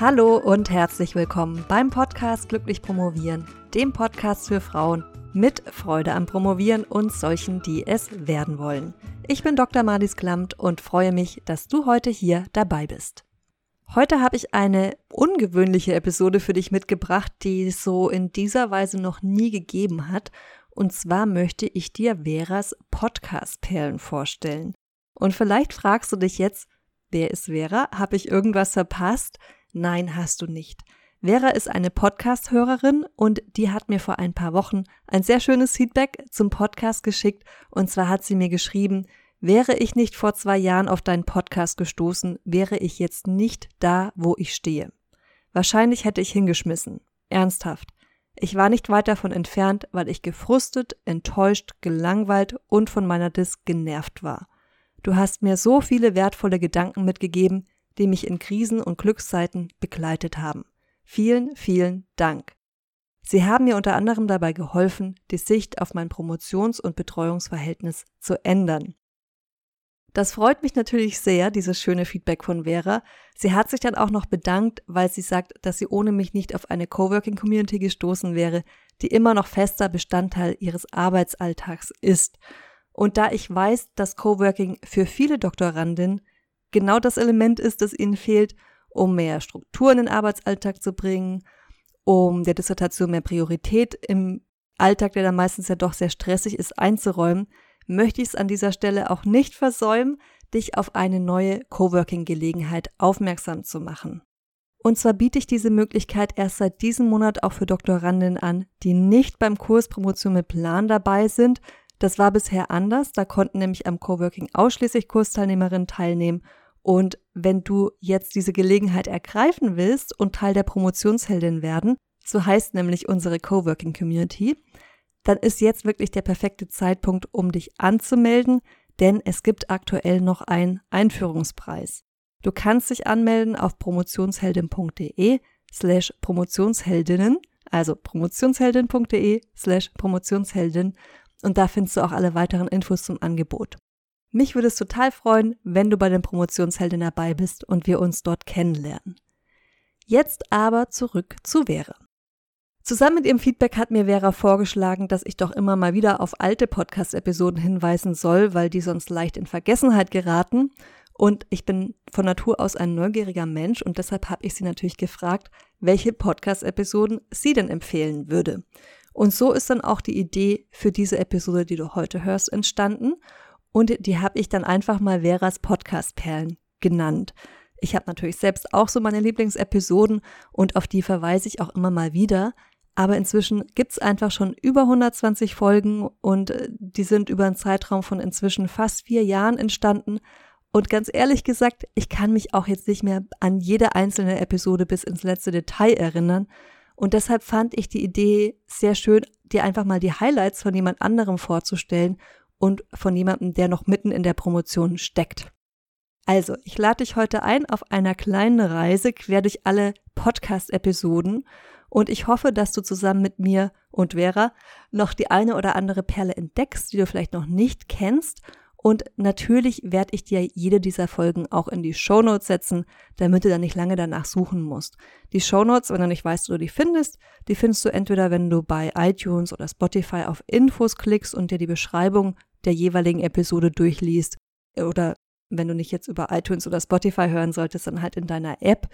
Hallo und herzlich willkommen beim Podcast Glücklich Promovieren, dem Podcast für Frauen mit Freude am Promovieren und solchen, die es werden wollen. Ich bin Dr. Marlies Klamt und freue mich, dass du heute hier dabei bist. Heute habe ich eine ungewöhnliche Episode für dich mitgebracht, die es so in dieser Weise noch nie gegeben hat. Und zwar möchte ich dir Veras Podcast-Perlen vorstellen. Und vielleicht fragst du dich jetzt, wer ist Vera? Habe ich irgendwas verpasst? Nein, hast du nicht. Vera ist eine Podcast-Hörerin und die hat mir vor ein paar Wochen ein sehr schönes Feedback zum Podcast geschickt. Und zwar hat sie mir geschrieben, wäre ich nicht vor zwei Jahren auf deinen Podcast gestoßen, wäre ich jetzt nicht da, wo ich stehe. Wahrscheinlich hätte ich hingeschmissen. Ernsthaft. Ich war nicht weit davon entfernt, weil ich gefrustet, enttäuscht, gelangweilt und von meiner Dis genervt war. Du hast mir so viele wertvolle Gedanken mitgegeben, die mich in Krisen und Glückszeiten begleitet haben. Vielen, vielen Dank. Sie haben mir unter anderem dabei geholfen, die Sicht auf mein Promotions- und Betreuungsverhältnis zu ändern. Das freut mich natürlich sehr, dieses schöne Feedback von Vera. Sie hat sich dann auch noch bedankt, weil sie sagt, dass sie ohne mich nicht auf eine Coworking Community gestoßen wäre, die immer noch fester Bestandteil ihres Arbeitsalltags ist. Und da ich weiß, dass Coworking für viele Doktorandinnen genau das Element ist, das ihnen fehlt, um mehr Struktur in den Arbeitsalltag zu bringen, um der Dissertation mehr Priorität im Alltag, der dann meistens ja doch sehr stressig ist, einzuräumen, möchte ich es an dieser Stelle auch nicht versäumen, dich auf eine neue Coworking-Gelegenheit aufmerksam zu machen. Und zwar biete ich diese Möglichkeit erst seit diesem Monat auch für Doktorandinnen an, die nicht beim Kurs Promotion mit Plan dabei sind. Das war bisher anders, da konnten nämlich am Coworking ausschließlich Kursteilnehmerinnen teilnehmen und wenn du jetzt diese Gelegenheit ergreifen willst und Teil der Promotionsheldin werden, so heißt nämlich unsere Coworking Community, dann ist jetzt wirklich der perfekte Zeitpunkt, um dich anzumelden, denn es gibt aktuell noch einen Einführungspreis. Du kannst dich anmelden auf promotionsheldin.de slash promotionsheldinnen, also promotionsheldin.de slash promotionsheldin und da findest du auch alle weiteren Infos zum Angebot. Mich würde es total freuen, wenn du bei den Promotionshelden dabei bist und wir uns dort kennenlernen. Jetzt aber zurück zu Vera. Zusammen mit ihrem Feedback hat mir Vera vorgeschlagen, dass ich doch immer mal wieder auf alte Podcast-Episoden hinweisen soll, weil die sonst leicht in Vergessenheit geraten. Und ich bin von Natur aus ein neugieriger Mensch und deshalb habe ich sie natürlich gefragt, welche Podcast-Episoden sie denn empfehlen würde. Und so ist dann auch die Idee für diese Episode, die du heute hörst, entstanden. Und die habe ich dann einfach mal Veras Podcast-Perlen genannt. Ich habe natürlich selbst auch so meine Lieblingsepisoden und auf die verweise ich auch immer mal wieder. Aber inzwischen gibt's einfach schon über 120 Folgen und äh, die sind über einen Zeitraum von inzwischen fast vier Jahren entstanden. Und ganz ehrlich gesagt, ich kann mich auch jetzt nicht mehr an jede einzelne Episode bis ins letzte Detail erinnern. Und deshalb fand ich die Idee sehr schön, dir einfach mal die Highlights von jemand anderem vorzustellen und von jemandem, der noch mitten in der Promotion steckt. Also, ich lade dich heute ein auf einer kleinen Reise quer durch alle Podcast-Episoden und ich hoffe, dass du zusammen mit mir und Vera noch die eine oder andere Perle entdeckst, die du vielleicht noch nicht kennst und natürlich werde ich dir jede dieser Folgen auch in die Shownotes setzen, damit du dann nicht lange danach suchen musst. Die Shownotes, wenn du nicht weißt, wo du die findest, die findest du entweder, wenn du bei iTunes oder Spotify auf Infos klickst und dir die Beschreibung der jeweiligen Episode durchliest oder wenn du nicht jetzt über iTunes oder Spotify hören solltest, dann halt in deiner App.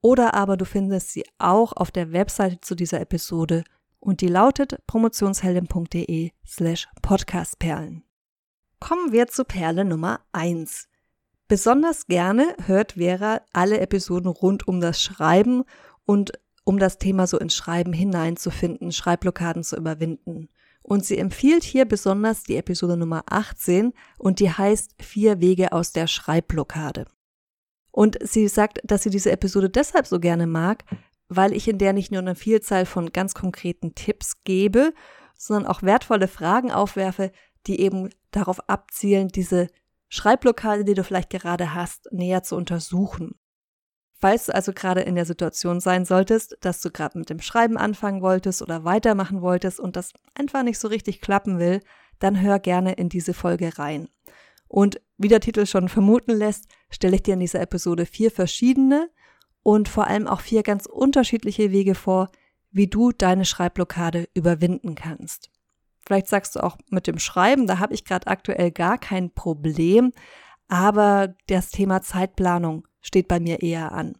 Oder aber du findest sie auch auf der Webseite zu dieser Episode und die lautet promotionsheldin.de slash podcastperlen. Kommen wir zu Perle Nummer 1. Besonders gerne hört Vera alle Episoden rund um das Schreiben und um das Thema so ins Schreiben hineinzufinden, Schreibblockaden zu überwinden. Und sie empfiehlt hier besonders die Episode Nummer 18 und die heißt Vier Wege aus der Schreibblockade. Und sie sagt, dass sie diese Episode deshalb so gerne mag, weil ich in der nicht nur eine Vielzahl von ganz konkreten Tipps gebe, sondern auch wertvolle Fragen aufwerfe, die eben darauf abzielen, diese Schreibblockade, die du vielleicht gerade hast, näher zu untersuchen. Falls du also gerade in der Situation sein solltest, dass du gerade mit dem Schreiben anfangen wolltest oder weitermachen wolltest und das einfach nicht so richtig klappen will, dann hör gerne in diese Folge rein. Und wie der Titel schon vermuten lässt, stelle ich dir in dieser Episode vier verschiedene und vor allem auch vier ganz unterschiedliche Wege vor, wie du deine Schreibblockade überwinden kannst. Vielleicht sagst du auch mit dem Schreiben, da habe ich gerade aktuell gar kein Problem, aber das Thema Zeitplanung steht bei mir eher an.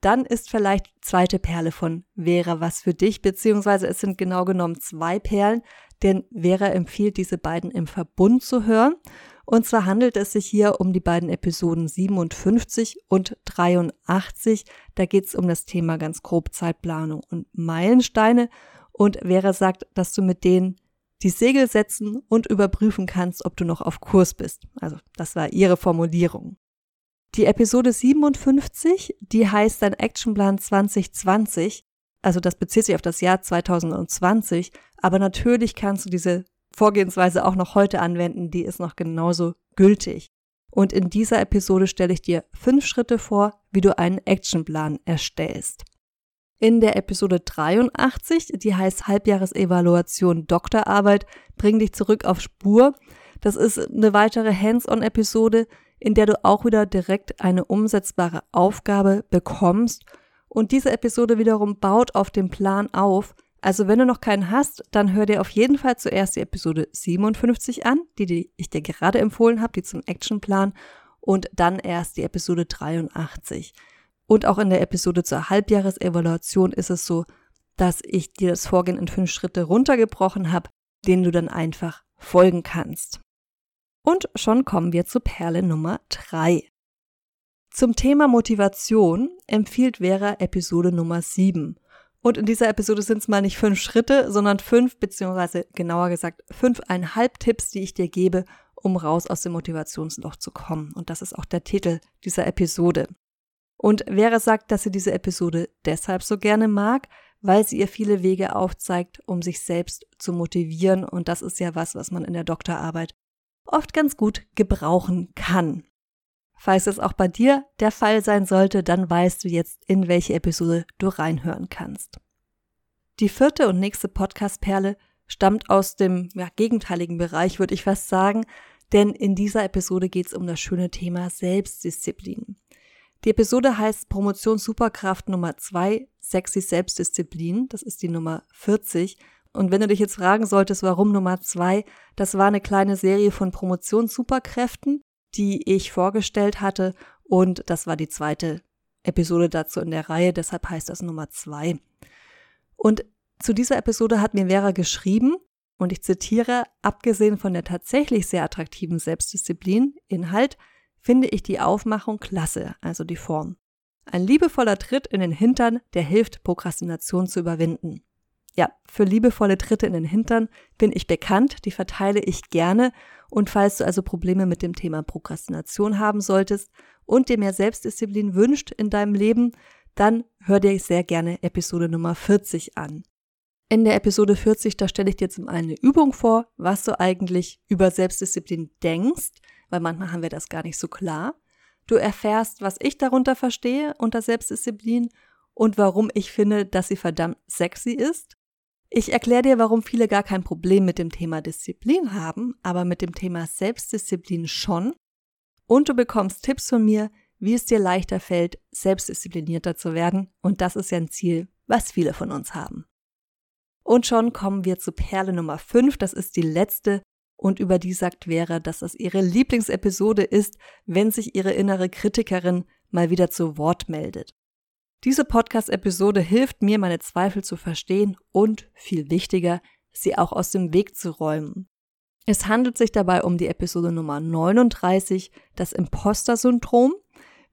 Dann ist vielleicht zweite Perle von Vera was für dich, beziehungsweise es sind genau genommen zwei Perlen, denn Vera empfiehlt diese beiden im Verbund zu hören. Und zwar handelt es sich hier um die beiden Episoden 57 und 83. Da geht es um das Thema ganz grob Zeitplanung und Meilensteine. Und Vera sagt, dass du mit denen die Segel setzen und überprüfen kannst, ob du noch auf Kurs bist. Also das war ihre Formulierung. Die Episode 57, die heißt dein Actionplan 2020. Also das bezieht sich auf das Jahr 2020. Aber natürlich kannst du diese Vorgehensweise auch noch heute anwenden. Die ist noch genauso gültig. Und in dieser Episode stelle ich dir fünf Schritte vor, wie du einen Actionplan erstellst. In der Episode 83, die heißt Halbjahresevaluation Doktorarbeit, bring dich zurück auf Spur. Das ist eine weitere Hands-on-Episode, in der du auch wieder direkt eine umsetzbare Aufgabe bekommst. Und diese Episode wiederum baut auf dem Plan auf. Also wenn du noch keinen hast, dann hör dir auf jeden Fall zuerst die Episode 57 an, die, die ich dir gerade empfohlen habe, die zum Actionplan, und dann erst die Episode 83. Und auch in der Episode zur Halbjahresevaluation ist es so, dass ich dir das Vorgehen in fünf Schritte runtergebrochen habe, denen du dann einfach folgen kannst. Und schon kommen wir zu Perle Nummer drei. Zum Thema Motivation empfiehlt Vera Episode Nummer sieben. Und in dieser Episode sind es mal nicht fünf Schritte, sondern fünf, beziehungsweise genauer gesagt fünfeinhalb Tipps, die ich dir gebe, um raus aus dem Motivationsloch zu kommen. Und das ist auch der Titel dieser Episode. Und Vera sagt, dass sie diese Episode deshalb so gerne mag, weil sie ihr viele Wege aufzeigt, um sich selbst zu motivieren. Und das ist ja was, was man in der Doktorarbeit oft ganz gut gebrauchen kann. Falls das auch bei dir der Fall sein sollte, dann weißt du jetzt, in welche Episode du reinhören kannst. Die vierte und nächste Podcast-Perle stammt aus dem ja, gegenteiligen Bereich, würde ich fast sagen, denn in dieser Episode geht es um das schöne Thema Selbstdisziplin. Die Episode heißt Promotion Superkraft Nummer 2, Sexy Selbstdisziplin. Das ist die Nummer 40. Und wenn du dich jetzt fragen solltest, warum Nummer 2, das war eine kleine Serie von Promotions-Superkräften, die ich vorgestellt hatte. Und das war die zweite Episode dazu in der Reihe. Deshalb heißt das Nummer 2. Und zu dieser Episode hat mir Vera geschrieben, und ich zitiere, abgesehen von der tatsächlich sehr attraktiven Selbstdisziplin, Inhalt, finde ich die Aufmachung klasse, also die Form. Ein liebevoller Tritt in den Hintern, der hilft, Prokrastination zu überwinden. Ja, für liebevolle Tritte in den Hintern bin ich bekannt, die verteile ich gerne und falls du also Probleme mit dem Thema Prokrastination haben solltest und dir mehr Selbstdisziplin wünscht in deinem Leben, dann hör dir sehr gerne Episode Nummer 40 an. In der Episode 40, da stelle ich dir zum einen eine Übung vor, was du eigentlich über Selbstdisziplin denkst, weil manchmal haben wir das gar nicht so klar. Du erfährst, was ich darunter verstehe unter Selbstdisziplin und warum ich finde, dass sie verdammt sexy ist. Ich erkläre dir, warum viele gar kein Problem mit dem Thema Disziplin haben, aber mit dem Thema Selbstdisziplin schon. Und du bekommst Tipps von mir, wie es dir leichter fällt, selbstdisziplinierter zu werden. Und das ist ja ein Ziel, was viele von uns haben. Und schon kommen wir zu Perle Nummer 5. Das ist die letzte und über die sagt Vera, dass das ihre Lieblingsepisode ist, wenn sich ihre innere Kritikerin mal wieder zu Wort meldet. Diese Podcast-Episode hilft mir, meine Zweifel zu verstehen und, viel wichtiger, sie auch aus dem Weg zu räumen. Es handelt sich dabei um die Episode Nummer 39, das Imposter-Syndrom.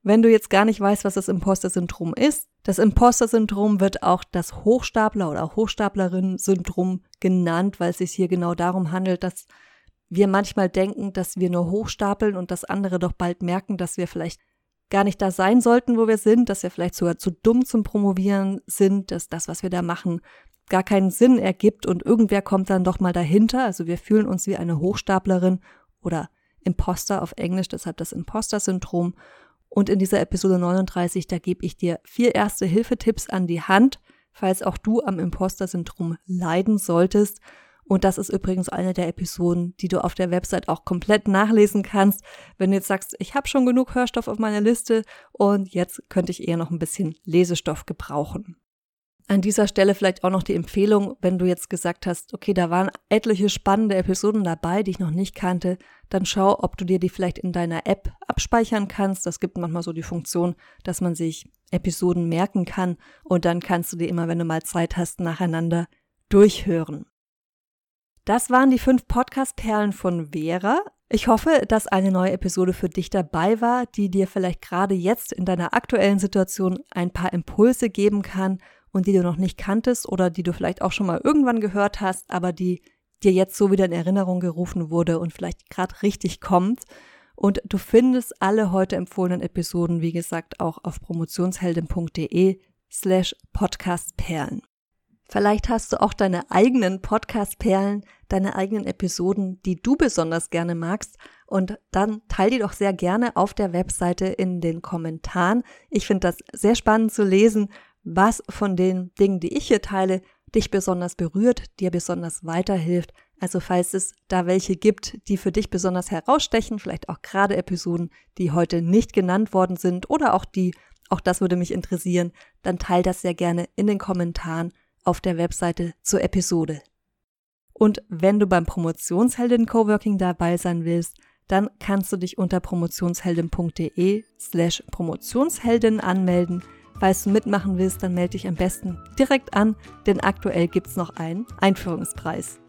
Wenn du jetzt gar nicht weißt, was das Imposter-Syndrom ist, das Imposter-Syndrom wird auch das Hochstapler- oder Hochstaplerinnen-Syndrom genannt, weil es sich hier genau darum handelt, dass wir manchmal denken, dass wir nur hochstapeln und dass andere doch bald merken, dass wir vielleicht gar nicht da sein sollten, wo wir sind, dass wir vielleicht sogar zu dumm zum Promovieren sind, dass das, was wir da machen, gar keinen Sinn ergibt und irgendwer kommt dann doch mal dahinter. Also wir fühlen uns wie eine Hochstaplerin oder Imposter auf Englisch, deshalb das Imposter-Syndrom. Und in dieser Episode 39, da gebe ich dir vier erste Hilfetipps an die Hand, falls auch du am Imposter-Syndrom leiden solltest Und das ist übrigens eine der Episoden, die du auf der Website auch komplett nachlesen kannst. Wenn du jetzt sagst, ich habe schon genug Hörstoff auf meiner Liste und jetzt könnte ich eher noch ein bisschen Lesestoff gebrauchen. An dieser Stelle vielleicht auch noch die Empfehlung, wenn du jetzt gesagt hast, okay, da waren etliche spannende Episoden dabei, die ich noch nicht kannte, dann schau, ob du dir die vielleicht in deiner App abspeichern kannst. Das gibt manchmal so die Funktion, dass man sich Episoden merken kann und dann kannst du die immer, wenn du mal Zeit hast, nacheinander durchhören. Das waren die fünf Podcast-Perlen von Vera. Ich hoffe, dass eine neue Episode für dich dabei war, die dir vielleicht gerade jetzt in deiner aktuellen Situation ein paar Impulse geben kann und die du noch nicht kanntest oder die du vielleicht auch schon mal irgendwann gehört hast, aber die dir jetzt so wieder in Erinnerung gerufen wurde und vielleicht gerade richtig kommt. Und du findest alle heute empfohlenen Episoden, wie gesagt, auch auf promotionsheldin.de slash podcastperlen. Vielleicht hast du auch deine eigenen Podcast-Perlen, deine eigenen Episoden, die du besonders gerne magst. Und dann teil die doch sehr gerne auf der Webseite in den Kommentaren. Ich finde das sehr spannend zu lesen, was von den Dingen, die ich hier teile, dich besonders berührt, dir besonders weiterhilft. Also falls es da welche gibt, die für dich besonders herausstechen, vielleicht auch gerade Episoden, die heute nicht genannt worden sind oder auch die, auch das würde mich interessieren, dann teil das sehr gerne in den Kommentaren auf der Webseite zur Episode. Und wenn du beim Promotionsheldin Coworking dabei sein willst, dann kannst du dich unter promotionsheldin.de slash Promotionsheldin anmelden Falls du mitmachen willst, dann melde dich am besten direkt an, denn aktuell gibt es noch einen Einführungspreis.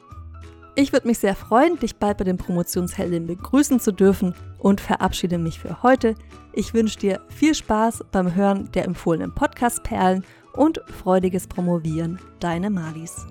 Ich würde mich sehr freuen, dich bald bei den Promotionsheldinnen begrüßen zu dürfen und verabschiede mich für heute. Ich wünsche dir viel Spaß beim Hören der empfohlenen Podcast-Perlen und freudiges Promovieren. Deine Malis.